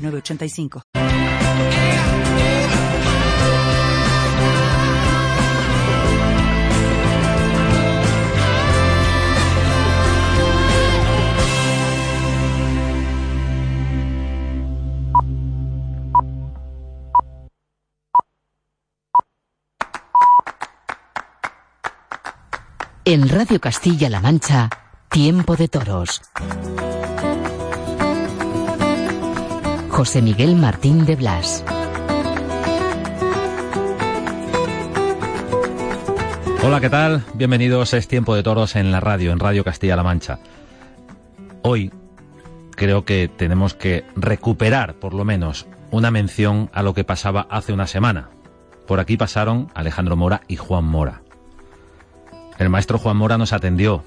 906985. En Radio Castilla-La Mancha, Tiempo de Toros. José Miguel Martín de Blas. Hola, ¿qué tal? Bienvenidos, es Tiempo de Toros en la radio, en Radio Castilla-La Mancha. Hoy creo que tenemos que recuperar, por lo menos, una mención a lo que pasaba hace una semana. Por aquí pasaron Alejandro Mora y Juan Mora. El maestro Juan Mora nos atendió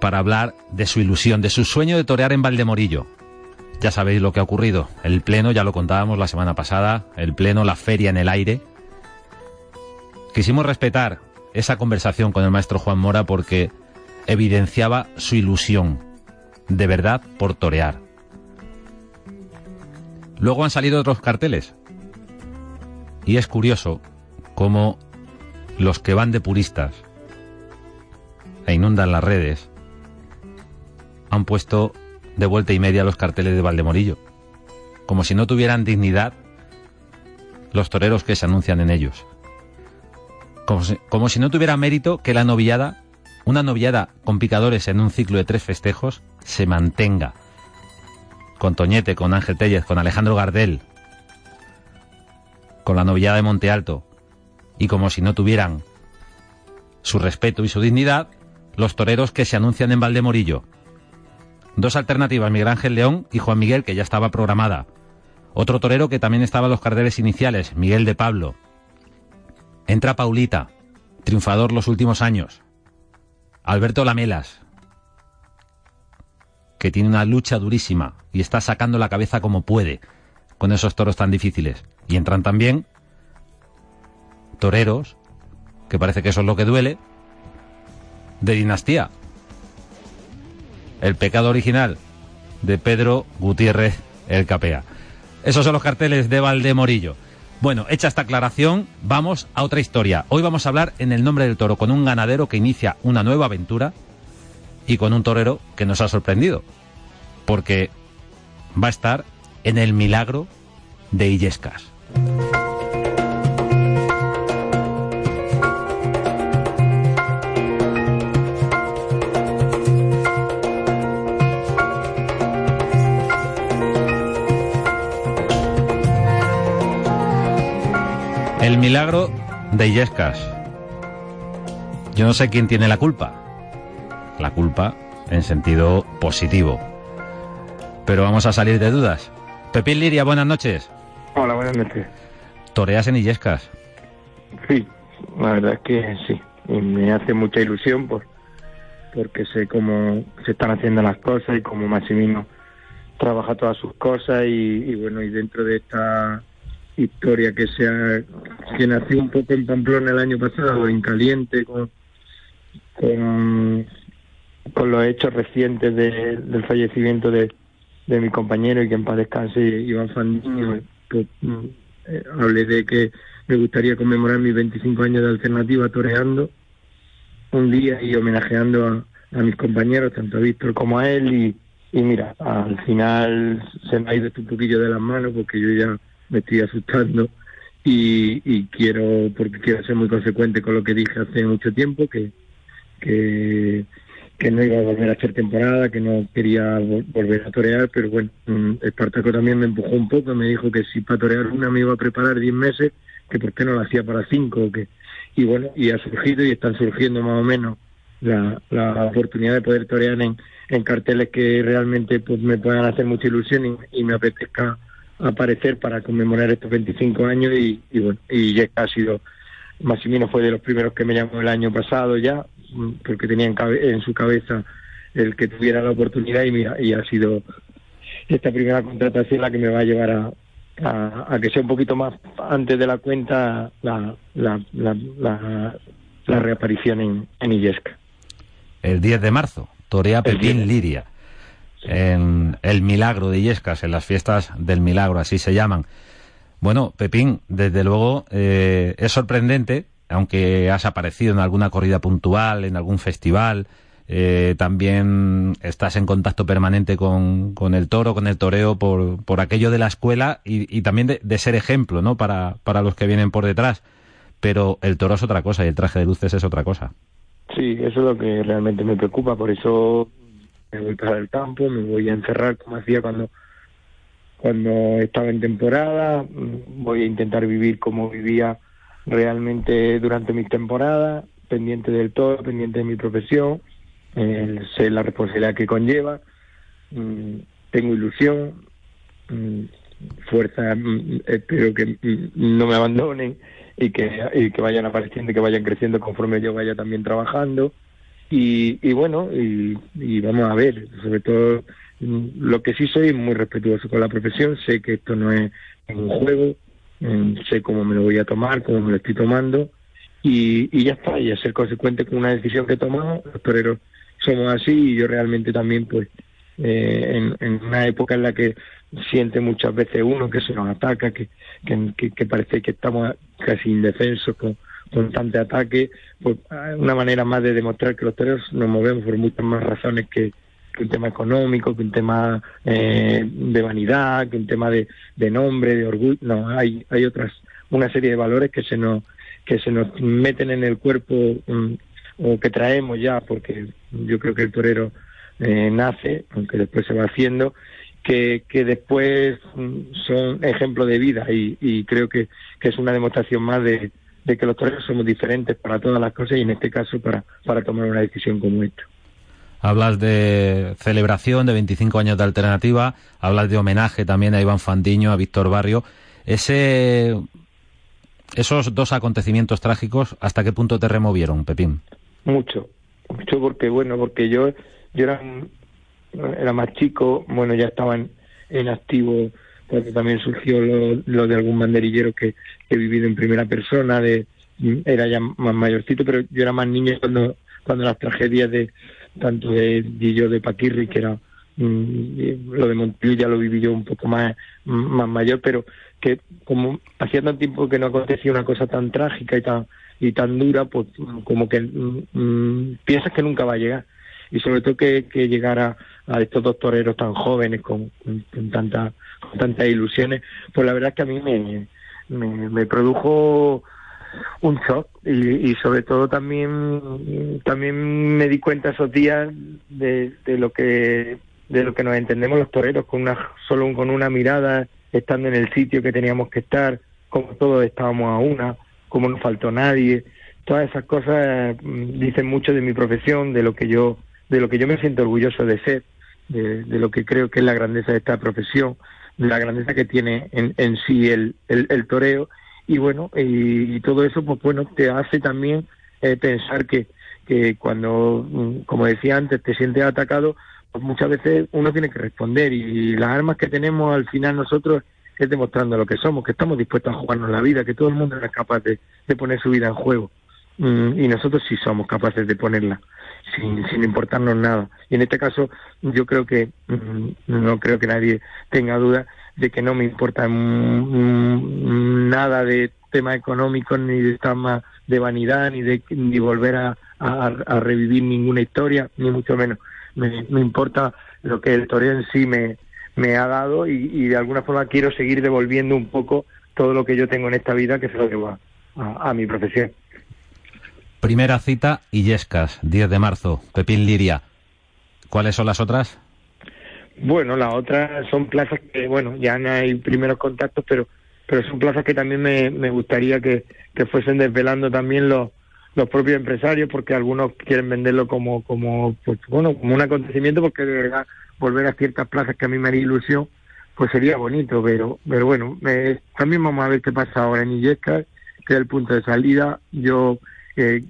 para hablar de su ilusión, de su sueño de torear en Valdemorillo. Ya sabéis lo que ha ocurrido. El pleno, ya lo contábamos la semana pasada, el pleno, la feria en el aire. Quisimos respetar esa conversación con el maestro Juan Mora porque evidenciaba su ilusión, de verdad, por torear. Luego han salido otros carteles. Y es curioso cómo los que van de puristas e inundan las redes han puesto de vuelta y media los carteles de Valdemorillo, como si no tuvieran dignidad los toreros que se anuncian en ellos, como si, no tuviera mérito que la novillada, una novillada con picadores en un ciclo de tres festejos, se mantenga. Con Toñete, con Ángel Tellez, con Alejandro Gardel, con la novillada de Monte Alto, y como si no tuvieran su respeto y su dignidad, los toreros que se anuncian en Valdemorillo. Dos alternativas, Miguel Ángel León y Juan Miguel, que ya estaba programada. Otro torero que también estaba en los carteles iniciales, Miguel de Pablo. Entra Paulita, triunfador los últimos años. Alberto Lamelas, que tiene una lucha durísima y está sacando la cabeza como puede con esos toros tan difíciles. Y entran también toreros, que parece que eso es lo que duele, de dinastía. El pecado original de Pedro Gutiérrez el Capea. Esos son los carteles de Valdemorillo. Bueno, hecha esta aclaración, vamos a otra historia. Hoy vamos a hablar en el nombre del toro con un ganadero que inicia una nueva aventura y con un torero que nos ha sorprendido. Porque va a estar en el milagro de Illescas. Milagro de Illescas. Yo no sé quién tiene la culpa. La culpa en sentido positivo. Pero vamos a salir de dudas. Pepín Liria, buenas noches. Hola, buenas noches. ¿Toreas en Illescas? Sí, la verdad es que sí. Y me hace mucha ilusión por, porque sé cómo se están haciendo las cosas y cómo Maximino trabaja todas sus cosas y, y bueno, y dentro de esta historia que sea que nació un poco en Pamplona el año pasado, en caliente, con, con, los hechos recientes de, del fallecimiento de, de mi compañero y que en paz descanse Iván Fandiño, pues, eh, hablé de que me gustaría conmemorar mis 25 años de alternativa toreando un día y homenajeando a, a mis compañeros, tanto a Víctor como a él y, y mira, al final se me ha ido esto un poquillo de las manos porque yo ya me estoy asustando y, y quiero, porque quiero ser muy consecuente con lo que dije hace mucho tiempo, que, que, no iba a volver a hacer temporada, que no quería vol- volver a torear, pero bueno, mm, Espartaco también me empujó un poco, me dijo que si para torear una me iba a preparar 10 meses, que por qué no lo hacía para cinco, o que y bueno, y ha surgido y están surgiendo más o menos la, la oportunidad de poder torear en, en carteles que realmente pues me puedan hacer mucha ilusión y, me apetezca aparecer para conmemorar estos 25 años y, y bueno, y ya ha sido, Massimino fue de los primeros que me llamó el año pasado ya, porque tenía en, en su cabeza el que tuviera la oportunidad y mira, y ha sido esta primera contratación la que me va a llevar a, a, que sea un poquito más antes de la cuenta la, la, la, la, reaparición en, en Illesca. El 10 de marzo, Torea Pepín Liria. En el Milagro de Illescas, en las fiestas del Milagro, así se llaman. Bueno, Pepín, desde luego eh, es sorprendente, aunque has aparecido en alguna corrida puntual, en algún festival, eh, también estás en contacto permanente con, el toro, con el toreo, por, por aquello de la escuela y, también de, ser ejemplo, ¿no? Para, para los que vienen por detrás. Pero el toro es otra cosa y el traje de luces es otra cosa. Sí, eso es lo que realmente me preocupa, por eso me voy para el campo, me voy a encerrar como hacía cuando cuando estaba en temporada, voy a intentar vivir como vivía realmente durante mis temporadas, pendiente del todo, pendiente de mi profesión, eh, sé la responsabilidad que conlleva, mm, tengo ilusión, mm, fuerza, mm, espero que no me abandonen y que, que vayan apareciendo y que vayan creciendo conforme yo vaya también trabajando. Y, y bueno, y, y vamos a ver, sobre todo lo que sí soy muy respetuoso con la profesión, sé que esto no es un juego, sé cómo me lo voy a tomar, cómo me lo estoy tomando y, y ya está, y a ser consecuente con una decisión que he tomado, los toreros somos así y yo realmente también pues eh, en, una época en la que siente muchas veces uno que se nos ataca, que, que, parece que estamos casi indefensos con constante ataque, pues una manera más de demostrar que los toreros nos movemos por muchas más razones que, un tema económico, que un tema eh, de vanidad, que un tema de, de nombre, de orgullo, no, hay, hay otras, una serie de valores que se nos, que se nos meten en el cuerpo mm, o que traemos ya, porque yo creo que el torero eh, nace, aunque después se va haciendo, que, que después mm, son ejemplo de vida y, creo que, que, es una demostración más de, que los toreros somos diferentes para todas las cosas y en este caso para, para tomar una decisión como esta. Hablas de celebración de 25 años de alternativa, hablas de homenaje también a Iván Fandiño, a Víctor Barrio. Ese, esos dos acontecimientos trágicos, ¿hasta qué punto te removieron, Pepín? Mucho, mucho porque, bueno, porque yo, yo era, era más chico, bueno, ya estaba en, activo cuando también surgió lo, de algún banderillero que, he vivido en primera persona, de era ya más mayorcito, pero yo era más niño cuando, cuando las tragedias de tanto de Guillo de Paquirri, que era mm, lo de Montillo ya lo viví yo un poco más, más mayor, pero que como hacía tanto tiempo que no acontecía una cosa tan trágica y tan y tan dura, pues como que mm, mm, piensas que nunca va a llegar. Y sobre todo que, que llegara a estos dos toreros tan jóvenes con, tanta, con tantas ilusiones, pues la verdad es que a mí me, me, produjo un shock y, y, sobre todo también también me di cuenta esos días de, de lo que de lo que nos entendemos los toreros con una solo con una mirada estando en el sitio que teníamos que estar como todos estábamos a una como no faltó nadie, todas esas cosas mm, dicen mucho de mi profesión, de lo que yo, de lo que yo me siento orgulloso de ser, de, lo que creo que es la grandeza de esta profesión, de la grandeza que tiene en, en sí el, el, toreo, y bueno, y, todo eso, pues bueno, te hace también eh, pensar que, que cuando, mm, como decía antes, te sientes atacado, pues muchas veces uno tiene que responder, y las armas que tenemos al final nosotros es demostrando lo que somos, que estamos dispuestos a jugarnos la vida, que todo el mundo es capaz de, poner su vida en juego. Mm, y nosotros sí somos capaces de ponerla, sin, sin importarnos nada. Y en este caso, yo creo que, mm, no creo que nadie tenga duda de que no me importa mm, nada de tema económico, ni de tema de vanidad, ni de ni volver a, a, revivir ninguna historia, ni mucho menos. Me, me importa lo que el toreo en sí me, me ha dado y, de alguna forma quiero seguir devolviendo un poco todo lo que yo tengo en esta vida que se lo debo a, mi profesión. Primera cita, Illescas, 10 de marzo, Pepín Liria. ¿Cuáles son las otras? Bueno, las otras son plazas que, bueno, ya no hay primeros contactos, pero pero son plazas que también me, me gustaría que, que fuesen desvelando también los, los propios empresarios, porque algunos quieren venderlo como, como, pues, bueno, como un acontecimiento, porque de verdad volver a ciertas plazas que a mí me haría ilusión, pues sería bonito, pero, pero bueno, también vamos a ver qué pasa ahora en Illescas, que es el punto de salida. Yo eh,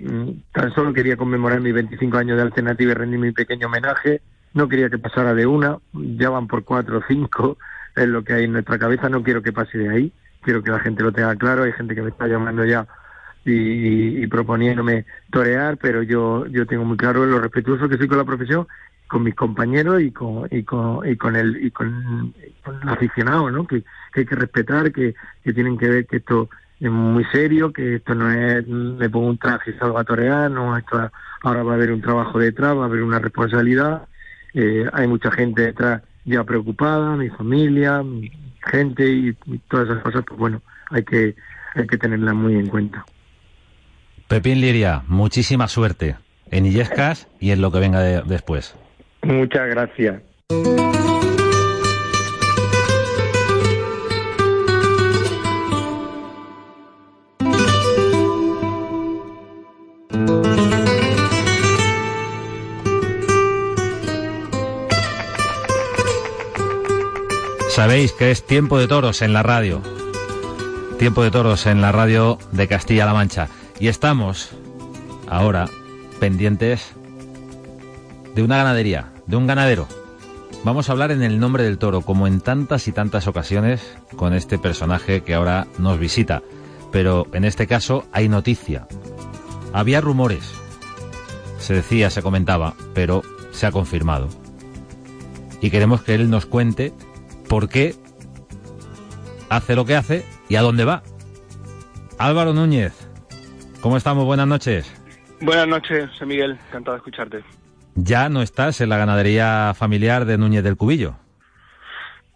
tan solo quería conmemorar mis 25 años de alternativa y rendir mi pequeño homenaje. No quería que pasara de una, ya van por cuatro o cinco, es lo que hay en nuestra cabeza, no quiero que pase de ahí, quiero que la gente lo tenga claro, hay gente que me está llamando ya y, proponiéndome torear, pero yo yo tengo muy claro lo respetuoso que soy con la profesión, con mis compañeros y con y con y con el y con, el aficionado, ¿no? Que, hay que respetar, que, que tienen que ver que esto es muy serio, que esto no es me pongo un traje y salgo a torear, no, esto ahora va a haber un trabajo detrás, va a haber una responsabilidad, eh, hay mucha gente detrás ya preocupada, mi familia, mi gente y, y todas esas cosas, pues bueno, hay que hay que tenerlas muy en cuenta. Pepín Liria, muchísima suerte en Illescas y en lo que venga después. Muchas gracias. Sabéis que es tiempo de toros en la radio. Tiempo de toros en la radio de Castilla-La Mancha. Y estamos ahora pendientes de una ganadería, de un ganadero. Vamos a hablar en el nombre del toro, como en tantas y tantas ocasiones con este personaje que ahora nos visita. Pero en este caso hay noticia. Había rumores. Se decía, se comentaba, pero se ha confirmado. Y queremos que él nos cuente por qué hace lo que hace y a dónde va. Álvaro Núñez, ¿Cómo estamos? Buenas noches. Buenas noches, Miguel. Encantado de escucharte. ¿Ya no estás en la ganadería familiar de Núñez del Cubillo?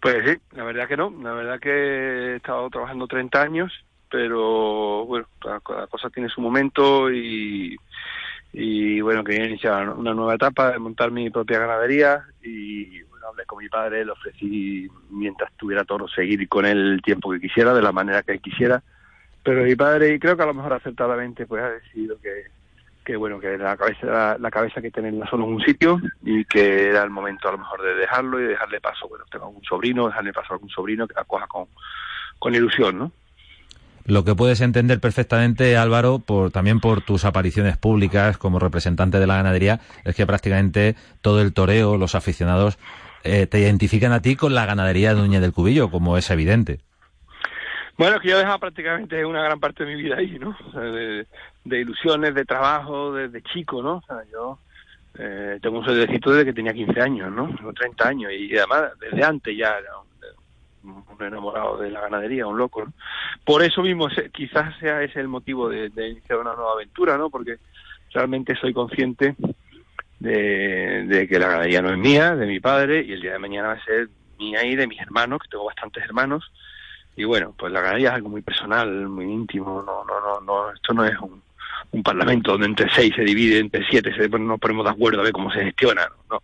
Pues sí, la verdad que no. La verdad que he estado trabajando 30 años, pero bueno, la, cosa tiene su momento y, y bueno, quería iniciar una nueva etapa de montar mi propia ganadería y hablé con mi padre, le ofrecí mientras tuviera todo seguir con él el tiempo que quisiera, de la manera que quisiera pero mi padre, y creo que a lo mejor acertadamente, pues ha decidido que, que bueno, que la cabeza, la, cabeza que tenerla solo en un sitio y que era el momento a lo mejor de dejarlo y dejarle paso, bueno, tengo algún sobrino, dejarle paso a algún sobrino que la coja con, con ilusión, ¿no? Lo que puedes entender perfectamente, Álvaro, por, también por tus apariciones públicas como representante de la ganadería, es que prácticamente todo el toreo, los aficionados, eh, te identifican a ti con la ganadería de Núñez del Cubillo, como es evidente. Bueno, que yo he dejado prácticamente una gran parte de mi vida ahí, ¿no? de, ilusiones, de trabajo, desde chico, ¿no? O sea, yo eh, tengo un sueldecito desde que tenía 15 años, ¿no? Tengo 30 años y además desde antes ya era un, enamorado de la ganadería, un loco, ¿no? Por eso mismo quizás sea ese el motivo de, iniciar una nueva aventura, ¿no? Porque realmente soy consciente de, de que la ganadería no es mía, de mi padre, y el día de mañana va a ser mía y de mis hermanos, que tengo bastantes hermanos, y bueno, pues la ganadería es algo muy personal, muy íntimo, no, no, no, no esto no es un, un parlamento donde entre seis se divide, entre siete se, nos ponemos de acuerdo a ver cómo se gestiona, no,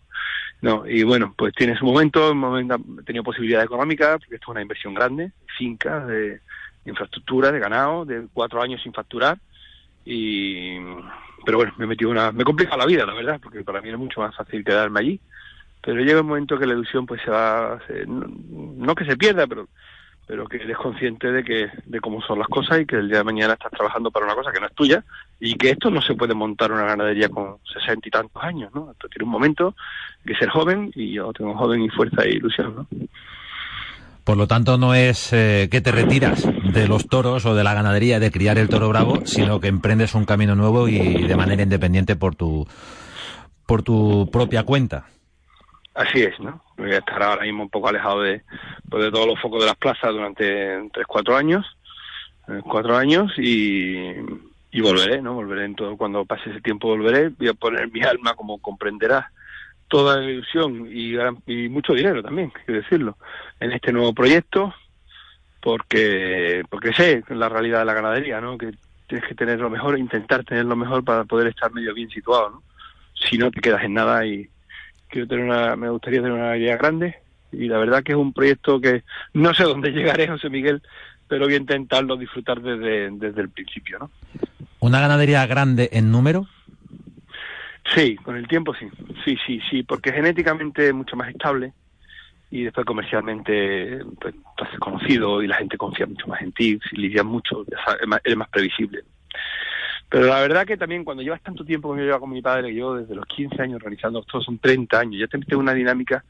no, y bueno, pues tiene su momento, momento he tenido posibilidad económica, porque esto es una inversión grande, finca, de, infraestructura, de ganado, de cuatro años sin facturar, y pero bueno, me he metido una, me complica la vida, la verdad, porque para mí es mucho más fácil quedarme allí, pero llega un momento que la ilusión pues se va, no que se pierda, pero pero que eres consciente de que de cómo son las cosas y que el día de mañana estás trabajando para una cosa que no es tuya y que esto no se puede montar una ganadería con sesenta y tantos años, ¿no? Esto tiene un momento que ser joven y yo tengo joven y fuerza e ilusión, ¿no? Por lo tanto, no es eh, que te retiras de los toros o de la ganadería de criar el toro bravo, sino que emprendes un camino nuevo y de manera independiente por tu por tu propia cuenta. Así es, ¿no? Voy a estar ahora mismo un poco alejado de, pues, de todos los focos de las plazas durante tres, cuatro años, eh, cuatro años y, y volveré, ¿no? Volveré en todo, cuando pase ese tiempo volveré, voy a poner mi alma, como comprenderás, toda ilusión y, y mucho dinero también, hay que decirlo, en este nuevo proyecto, porque, porque sé la realidad de la ganadería, ¿no? Que tienes que tener lo mejor, intentar tener lo mejor para poder estar medio bien situado, ¿no? Si no te quedas en nada y, quiero tener una, me gustaría tener una idea grande y la verdad que es un proyecto que no sé dónde llegaré, José Miguel, pero voy a intentarlo disfrutar desde, desde el principio, ¿no? ¿Una ganadería grande en número? Sí, con el tiempo sí. Sí, sí, sí, porque genéticamente es mucho más estable y después comercialmente pues, tú conocido y la gente confía mucho más en ti, si lidias mucho, eres más previsible. Pero la verdad que también cuando llevas tanto tiempo como yo llevo con mi padre, yo desde los 15 años realizando, estos son 30 años, ya te metes una dinámica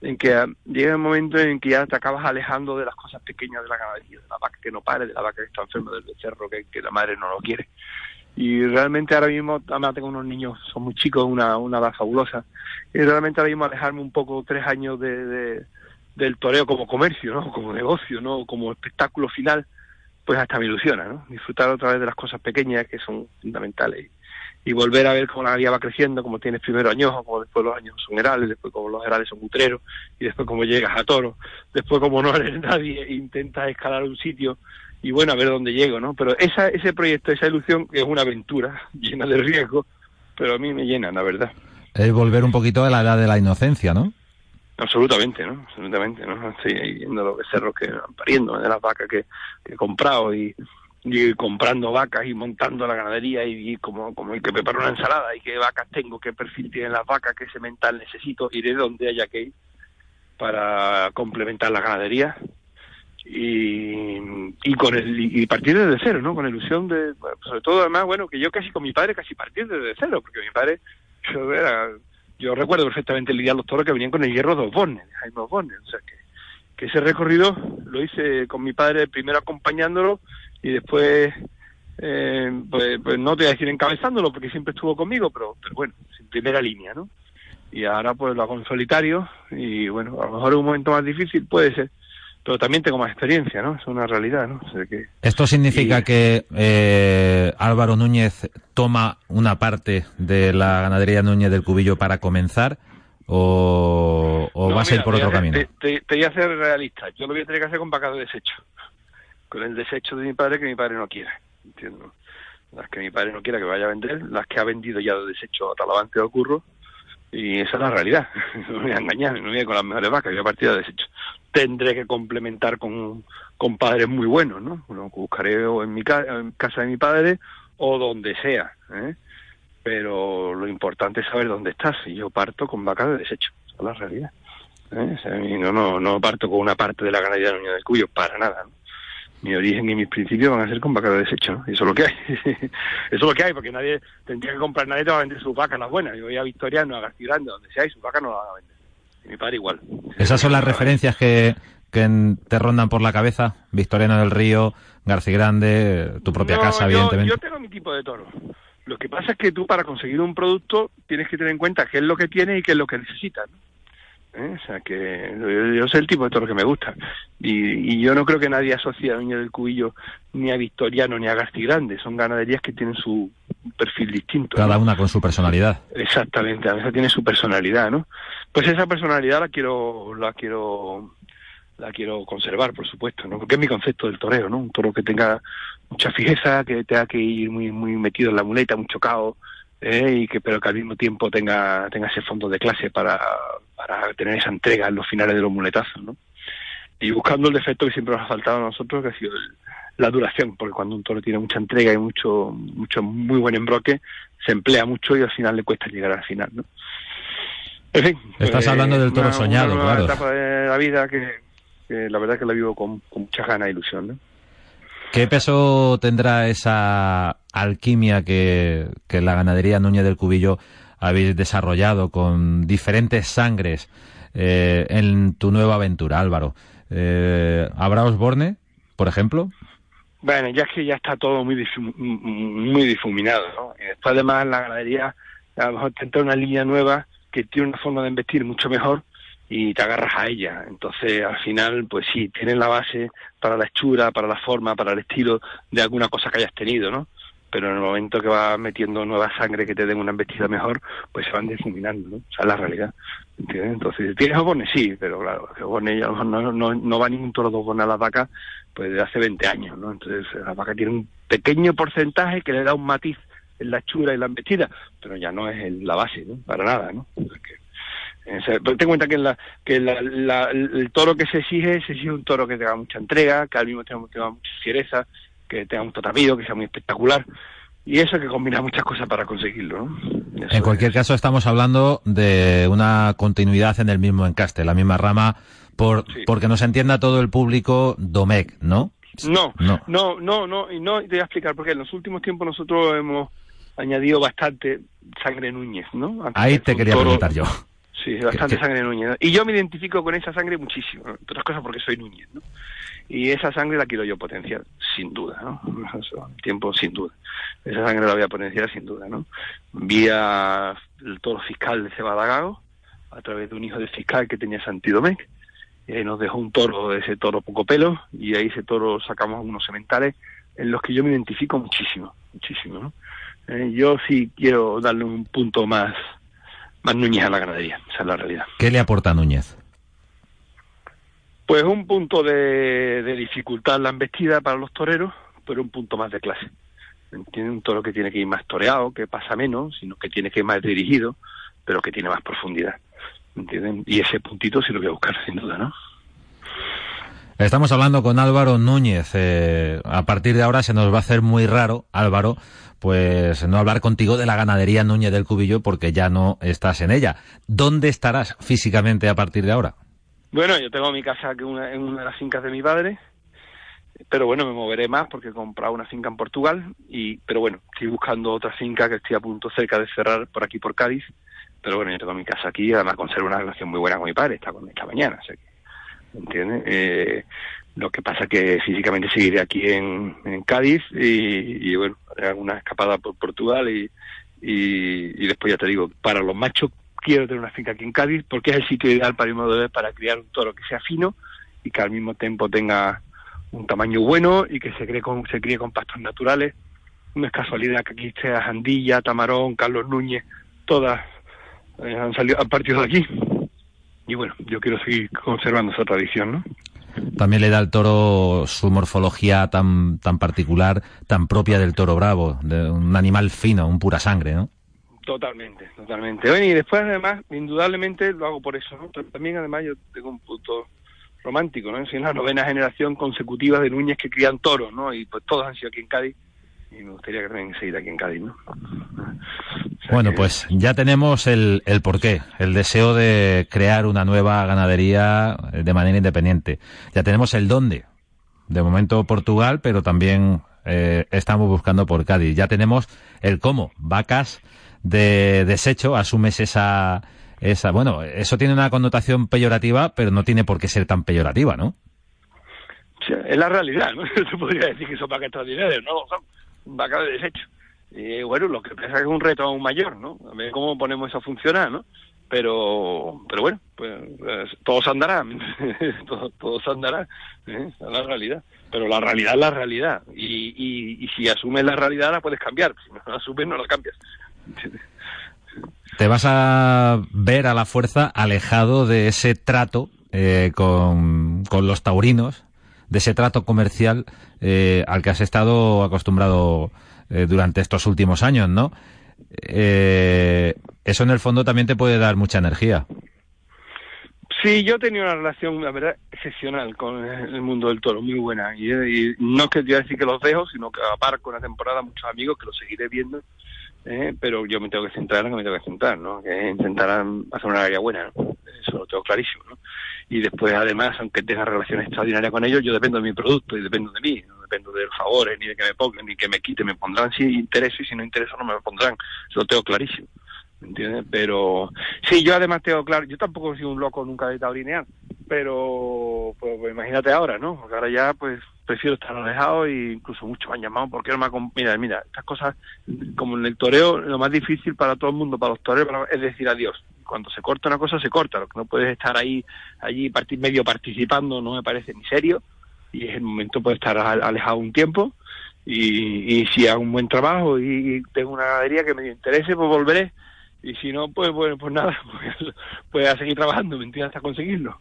en que ah, llega un momento en que ya te acabas alejando de las cosas pequeñas de la ganadería, de la vaca que no pare, de la vaca que está enferma, del becerro que la madre no lo quiere. Y realmente ahora mismo, además tengo unos niños, son muy chicos, una, una edad fabulosa, y realmente ahora mismo alejarme un poco tres años de, de del toreo como comercio, ¿no? como negocio, ¿no? como espectáculo final, pues hasta me ilusiona, ¿no? Disfrutar otra vez de las cosas pequeñas que son fundamentales y, volver a ver cómo la vida va creciendo, como tienes primero años, como después los años son herales, después como los herales son utreros, y después como llegas a toro, después como no eres nadie, e intentas escalar un sitio y bueno, a ver dónde llego, ¿no? Pero esa, ese proyecto, esa ilusión es una aventura llena de riesgo, pero a mí me llena, la verdad. Es volver un poquito a la edad de la inocencia, ¿no? Absolutamente, ¿no? Absolutamente, ¿no? Estoy ahí viendo los becerros que van pariendo, de las vacas que, he comprado y, comprando vacas y montando la ganadería y, como, como el que prepara una ensalada y qué vacas tengo, qué perfil tienen las vacas, qué semental necesito, iré donde haya que ir para complementar la ganadería y, y con el y partir desde cero, ¿no? Con ilusión de, sobre todo además, bueno, que yo casi con mi padre casi partir desde cero, porque mi padre yo era yo recuerdo perfectamente lidiar los toros que venían con el hierro de Osborne, de Jaime Osborne, o sea que, que ese recorrido lo hice con mi padre primero acompañándolo y después eh, pues, pues, no te voy a decir encabezándolo porque siempre estuvo conmigo, pero, pero bueno, en primera línea, ¿no? Y ahora pues lo hago en solitario y bueno, a lo mejor es un momento más difícil, puede ser, pero también tengo más experiencia, ¿no? Es una realidad, ¿no? que, ¿Esto significa que eh, Álvaro Núñez toma una parte de la ganadería Núñez del Cubillo para comenzar o, o va a ser por otro camino? Te, voy a ser realista. Yo lo voy a tener que hacer con vacas de desecho. Con el desecho de mi padre que mi padre no quiere. Entiendo. Las que mi padre no quiera que vaya a vender, las que ha vendido ya de desecho a Talavante o Curro, y esa es la realidad. No me voy a engañar, no voy a con las mejores vacas, voy a partir de desecho. Tendré que complementar con, con padres muy buenos, ¿no? Bueno, buscaré en, mi en casa de mi padre o donde sea, ¿eh? Pero lo importante es saber dónde estás. Y yo parto con vacas de desecho, esa es la realidad. ¿eh? no, no, no parto con una parte de la ganadería de Unión del Cuyo, para nada, mi origen y mis principios van a ser con vacas de desecho, ¿no? Eso es lo que hay. eso es lo que hay, porque nadie tendría que comprar, nadie te va a vender sus vacas las buenas. Yo voy a Victoriano, a García Grande, donde sea, y sus vacas no las van a vender. Mi padre igual. Esas son las referencias que, que te rondan por la cabeza, Victoriano del Río, García Grande, tu propia casa, evidentemente. Yo tengo mi tipo de toro. Lo que pasa es que tú para conseguir un producto tienes que tener en cuenta qué es lo que tienes y qué es lo que necesitas. ¿no? ¿eh? O sea que yo, soy el tipo de toro que me gusta. Y, yo no creo que nadie asocie a Doña del Cubillo ni a Victoriano ni a Gasti Grande. Son ganaderías que tienen su perfil distinto. Cada una con su personalidad. Exactamente, a veces tiene su personalidad, ¿no? Pues esa personalidad la quiero, la quiero la quiero conservar, por supuesto, ¿no? Porque es mi concepto del toreo, ¿no? Un toro que tenga mucha fijeza, que tenga que ir muy muy metido en la muleta, muy chocado, ¿eh? y que pero que al mismo tiempo tenga tenga ese fondo de clase para para tener esa entrega en los finales de los muletazos, ¿no? Y buscando el defecto que siempre nos ha faltado a nosotros, que ha sido la duración, porque cuando un toro tiene mucha entrega y mucho, mucho muy buen embroque, se emplea mucho y al final le cuesta llegar al final, ¿no? En fin, Estás hablando del toro soñado, una claro. etapa de la vida que, la verdad que la vivo con, mucha gana e ilusión, ¿no? ¿Qué peso tendrá esa alquimia que, que la ganadería Núñez del Cubillo habéis desarrollado con diferentes sangres eh, en tu nueva aventura, Álvaro. Eh, ¿Habrá Osborne, por ejemplo? Bueno, ya es que ya está todo muy, muy difuminado, ¿no? Y después además la ganadería a lo mejor te entra una línea nueva que tiene una forma de investir mucho mejor y te agarras a ella. Entonces, al final, pues sí, tienes la base para la hechura, para la forma, para el estilo de alguna cosa que hayas tenido, ¿no? pero en el momento que vas metiendo nueva sangre que te den una embestida mejor, pues se van difuminando, ¿no? O sea, la realidad. ¿entiendes? Entonces, ¿tienes obones? Sí, pero claro, obones ya no, no, no va ningún toro de a la vaca pues de hace 20 años, ¿no? Entonces, la vaca tiene un pequeño porcentaje que le da un matiz en la chura y la embestida, pero ya no es la base, ¿no? Para nada, ¿no? ten en cuenta que, la, que el toro que se exige, se exige un toro que tenga mucha entrega, que al mismo tiempo tenga mucha fiereza, que tenga un tratamiento, que sea muy espectacular. y eso hay que combinar muchas cosas para conseguirlo. ¿no? En cualquier es- caso, estamos hablando de una continuidad en el mismo encaste, la misma rama, por, Sí. porque nos entienda todo el público Domecq, ¿no? No, No. no, no, no, y no, te voy a explicar porque en los últimos tiempos nosotros hemos añadido bastante sangre Núñez, ¿no? Antes Ahí te quería toro- preguntar yo. Sí, bastante sangre Núñez. ¿no? Y yo me identifico con esa sangre muchísimo, entre otras cosas porque soy Núñez, ¿no? Y esa sangre la quiero yo potenciar, sin duda, ¿no? Tiempo, sin duda. Esa sangre la voy a potenciar, sin duda, ¿no? Vía el toro fiscal de Cebadagago, a través de un hijo del fiscal que tenía Santidomec, y ahí nos dejó un toro, ese toro poco pelo, y ahí ese toro sacamos unos sementales en los que yo me identifico muchísimo, muchísimo, ¿no? Eh, yo sí quiero darle un punto más, más Núñez a la ganadería, esa es la realidad. ¿Qué le aporta Núñez? Pues un punto de, de dificultad en la embestida para los toreros, pero un punto más de clase. Tiene un toro que tiene que ir más toreado, que pasa menos, sino que tiene que ir más dirigido, pero que tiene más profundidad. ¿Entienden? Y ese puntito sí lo voy a buscar, sin duda, ¿no? Estamos hablando con Álvaro Núñez. Eh, a partir de ahora se nos va a hacer muy raro, Álvaro, pues no hablar contigo de la ganadería Núñez del Cubillo porque ya no estás en ella. ¿Dónde estarás físicamente a partir de ahora? Bueno, yo tengo mi casa una, en una de las fincas de mi padre, pero bueno, me moveré más porque he comprado una finca en Portugal, y pero bueno, estoy buscando otra finca que estoy a punto cerca de cerrar por aquí por Cádiz, pero bueno, yo tengo mi casa aquí, además conservo una relación muy buena con mi padre, está con esta mañana, o sea que, ¿entiendes? Eh, lo que pasa que físicamente seguiré aquí en, Cádiz y, bueno, haré alguna escapada por Portugal y, y, después ya te digo, para los machos quiero tener una finca aquí en Cádiz porque es el sitio ideal para mi de para criar un toro que sea fino y que al mismo tiempo tenga un tamaño bueno y que se críe con, se críe con pastos naturales. No es casualidad que aquí esté Jandilla, Tamarón, Carlos Núñez, todas eh, han salido, han partido de aquí. Y bueno, yo quiero seguir conservando esa tradición, ¿no? También le da al toro su morfología tan, tan particular, tan propia del toro bravo, de un animal fino, un pura sangre, ¿no? Totalmente, totalmente. Bueno, y después además, indudablemente lo hago por eso, ¿no? Pero también además yo tengo un punto romántico, ¿no? Soy la novena generación consecutiva de Núñez que crían toros, ¿no? Y pues todos han sido aquí en Cádiz y me gustaría que también seguir aquí en Cádiz, ¿no? O sea Bueno, que- pues ya tenemos el, el porqué, el deseo de crear una nueva ganadería de manera independiente. Ya tenemos el dónde. De momento Portugal, pero también eh, estamos buscando por Cádiz. Ya tenemos el cómo. Vacas de desecho, asumes esa, esa, bueno, eso tiene una connotación peyorativa, pero no tiene por qué ser tan peyorativa, ¿no? Es la realidad, ¿no? Se podría decir que son vacas extraordinarias, no, son vacas de desecho. Y bueno, lo que pasa es que es un reto aún mayor, ¿no? A ver cómo ponemos eso a funcionar, ¿no? Pero, pero bueno, pues, pues, todo se andará, todo, todo se ¿eh? es la realidad. Pero la realidad es la realidad. Y, y, si asumes la realidad la puedes cambiar, si no la asumes no la cambias. Te vas a ver a la fuerza alejado de ese trato eh, con, con los taurinos, de ese trato comercial eh, al que has estado acostumbrado eh, durante estos últimos años, ¿no? Eh, eso en el fondo también te puede dar mucha energía. Sí, yo tenido una relación, la verdad, excepcional con el mundo del toro, muy buena. Y, y no es que yo decir que los dejo, sino que aparco una temporada muchos amigos que los seguiré viendo. Eh, pero yo me tengo que centrar en lo que me tengo que centrar, ¿no? Que intentar hacer una área buena. Eso lo tengo clarísimo, ¿no? Y después, además, aunque tenga relaciones extraordinarias con ellos, yo dependo de mi producto y dependo de mí. No dependo de los favores, ni de que me pongan, ni que me quiten. Me pondrán si intereso y si no intereso no me lo pondrán. Eso lo tengo clarísimo. ¿Me entiendes? Pero sí, yo además tengo claro, yo tampoco he sido un loco nunca de taurinear, pero pues, pues, imagínate ahora, ¿no? Porque ahora ya pues prefiero estar alejado e incluso muchos me han llamado porque no me mira, mira, estas cosas como en el toreo lo más difícil para todo el mundo, para los toreros, es decir adiós. Cuando se corta una cosa se corta, lo que no puedes estar ahí allí parti- medio participando no me parece ni serio y es el momento puede estar al- alejado un tiempo y, y si hago un buen trabajo y, y tengo una ganadería que me interese pues volveré y si no, pues bueno, pues nada, pues, pues a seguir trabajando, ¿me entiendes? Hasta conseguirlo.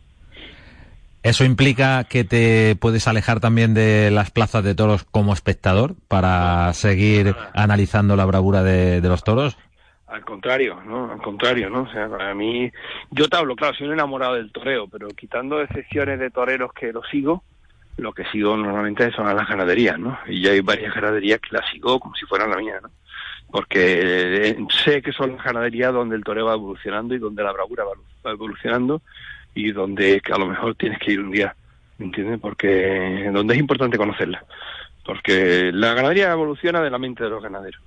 ¿Eso implica que te puedes alejar también de las plazas de toros como espectador para seguir analizando la bravura de, de los toros? Al contrario, ¿no? Al contrario, ¿no? O sea, para mí, yo te hablo, claro, soy un enamorado del toreo, pero quitando excepciones de toreros que lo sigo, lo que sigo normalmente son las ganaderías, ¿no? Y ya hay varias ganaderías que las sigo como si fueran la mía, ¿no? Porque eh, sé que son las ganaderías donde el toreo va evolucionando y donde la bravura va evolucionando y donde a lo mejor tienes que ir un día, ¿me entiendes? Porque donde es importante conocerla. Porque la ganadería evoluciona de la mente de los ganaderos.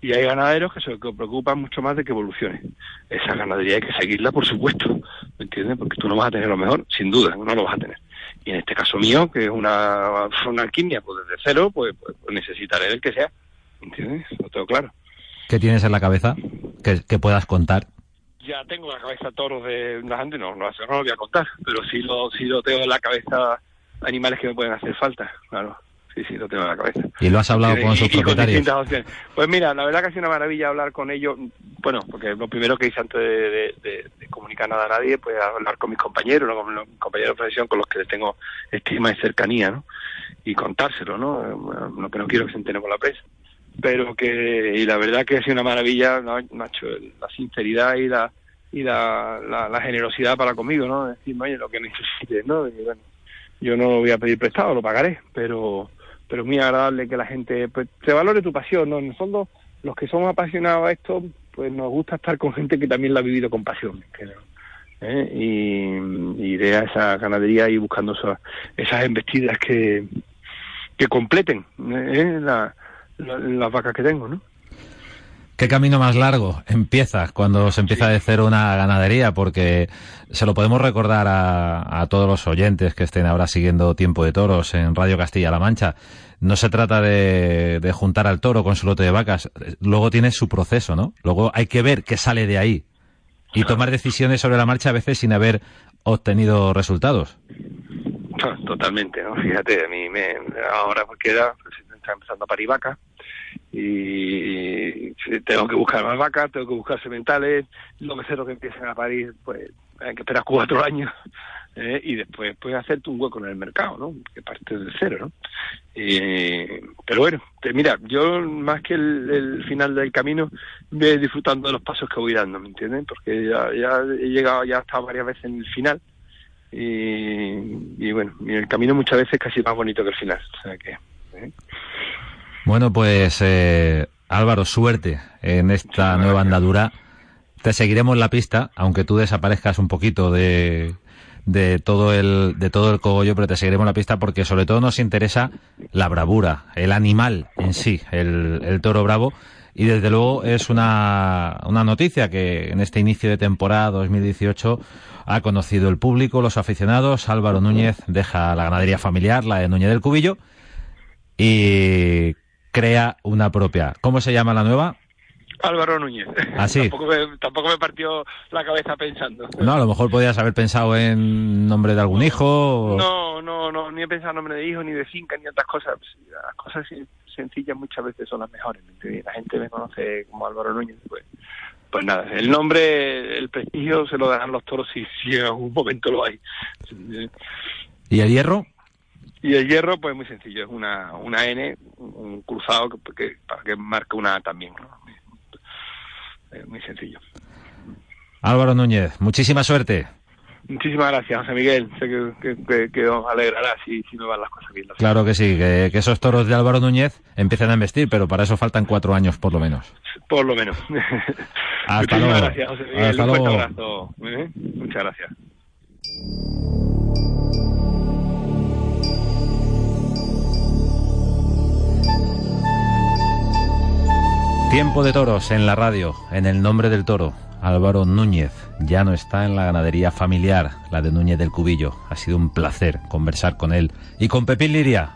Y hay ganaderos que se preocupan mucho más de que evolucione. Esa ganadería hay que seguirla, por supuesto, ¿me entiendes? Porque tú no vas a tener lo mejor, sin duda, no lo vas a tener. Y en este caso mío, que es una, una alquimia, pues desde cero, pues, pues, pues necesitaré el que sea, ¿me entiendes? Lo tengo claro. ¿Qué tienes en la cabeza que, que puedas contar? ya tengo la cabeza toros de la gente, no, no, no lo voy a contar, pero sí lo, sí lo tengo en la cabeza animales que me pueden hacer falta, claro. Sí, sí, lo tengo en la cabeza. ¿Y lo has hablado con sus propietarios? pues mira, la verdad que ha sido una maravilla hablar con ellos. Bueno, porque lo primero que hice antes de, comunicar nada a nadie, pues hablar con mis compañeros, con los compañeros de profesión con los que les tengo estima y cercanía, ¿no? Y contárselo, ¿no? Lo que no quiero que se enteren con la prensa pero que y la verdad que ha sido una maravilla Nacho la sinceridad y la y la, la, generosidad para conmigo no decirme oye lo que necesites no y bueno yo no lo voy a pedir prestado lo pagaré pero pero es muy agradable que la gente pues, te valore tu pasión no en el fondo los que somos apasionados a esto pues nos gusta estar con gente que también la ha vivido con pasión ¿eh? y, y de esa ganadería y buscando esas, esas embestidas que que completen ¿eh? la las vacas que tengo, ¿no? ¿Qué camino más largo empieza cuando se empieza a hacer una ganadería? Porque se lo podemos recordar a, todos los oyentes que estén ahora siguiendo Tiempo de Toros en Radio Castilla-La Mancha. No se trata de, juntar al toro con su lote de vacas. Luego tiene su proceso, ¿no? Luego hay que ver qué sale de ahí y tomar decisiones sobre la marcha a veces sin haber obtenido resultados. Totalmente, ¿no? Fíjate, a mí me, ahora queda, pues, está empezando a parir vacas y tengo que buscar más vacas, tengo que buscar sementales, los becerros que empiecen a parir, pues hay que esperar cuatro años ¿eh? y después pues hacerte un hueco en el mercado, ¿no? Que parte del cero, ¿no? pero bueno, mira, yo más que el, final del camino, voy disfrutando de los pasos que voy dando, ¿me entiendes? Porque ya, ya he llegado, ya he estado varias veces en el final y, bueno, el camino muchas veces es casi más bonito que el final, o sea que... ¿eh? Bueno, pues eh, Álvaro, suerte en esta nueva andadura. Te seguiremos la pista, aunque tú desaparezcas un poquito de, de todo el de todo el cogollo, pero te seguiremos la pista porque sobre todo nos interesa la bravura, el animal en sí, el, el toro bravo. Y desde luego es una, una noticia que en este inicio de temporada 2018 ha conocido el público, los aficionados. Álvaro Núñez deja la ganadería familiar, la de Núñez del Cubillo, y crea una propia. ¿Cómo se llama la nueva? Álvaro Núñez. Así. ¿Ah, tampoco, me, tampoco me partió la cabeza pensando. No, a lo mejor podías haber pensado en nombre de algún hijo. No, no, no, ni he pensado en nombre de hijo, ni de finca, ni otras cosas. Las cosas sencillas muchas veces son las mejores. La gente me conoce como Álvaro Núñez. Pues, pues nada, el nombre, el prestigio se lo dan los toros si, si en algún momento lo hay. ¿Y el hierro? Y el hierro, pues muy sencillo, es una, una N, un cruzado que, para que marque una A también. Es muy sencillo. Álvaro Núñez, muchísima suerte. Muchísimas gracias, José Miguel. Sé que, que, os alegrará si, si me van las cosas bien. Claro que sí, que, esos toros de Álvaro Núñez empiecen a investir, pero para eso faltan cuatro años por lo menos. Por lo menos. Hasta Muchísimas luego. gracias, José Miguel. Un fuerte abrazo. ¿eh? Muchas gracias. Tiempo de toros en la radio, en el nombre del toro. Álvaro Núñez ya no está en la ganadería familiar, la de Núñez del Cubillo. Ha sido un placer conversar con él. Y con Pepín Liria,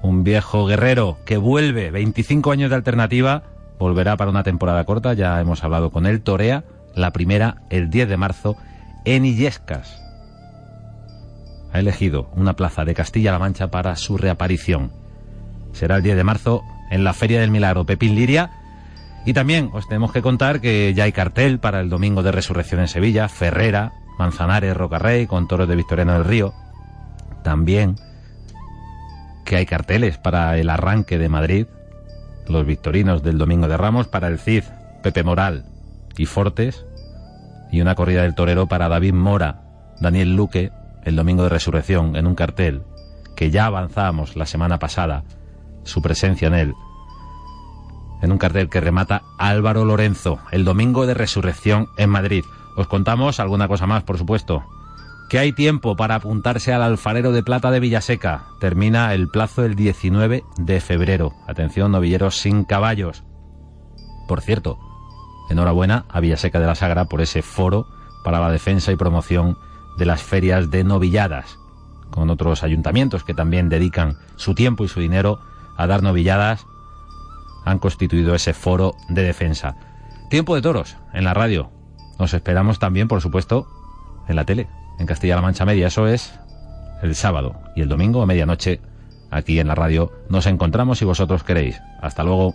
un viejo guerrero que vuelve, 25 años de alternativa, volverá para una temporada corta, ya hemos hablado con él, torea la primera el 10 de marzo en Illescas. Ha elegido una plaza de Castilla-La Mancha para su reaparición. Será el 10 de marzo en la Feria del Milagro Pepín Liria. Y también os tenemos que contar que ya hay cartel para el domingo de resurrección en Sevilla, Ferrera, Manzanares, Rocarrey, con toros de Victoriano del Río. También que hay carteles para el arranque de Madrid, los victorinos del Domingo de Ramos, para el Cid, Pepe Moral y Fortes, y una corrida del torero para David Mora, Daniel Luque, el Domingo de Resurrección, en un cartel que ya avanzábamos la semana pasada su presencia en él, en un cartel que remata Álvaro Lorenzo, el domingo de resurrección en Madrid. Os contamos alguna cosa más, por supuesto. Que hay tiempo para apuntarse al alfarero de plata de Villaseca. Termina el plazo el 19 de febrero. Atención, novilleros sin caballos. Por cierto, enhorabuena a Villaseca de la Sagra por ese foro para la defensa y promoción de las ferias de novilladas, con otros ayuntamientos que también dedican su tiempo y su dinero a dar novilladas han constituido ese foro de defensa. Tiempo de toros en la radio. Nos esperamos también, por supuesto, en la tele, en Castilla-La Mancha Media. Eso es el sábado y el domingo a medianoche. Aquí en la radio nos encontramos si vosotros queréis. Hasta luego.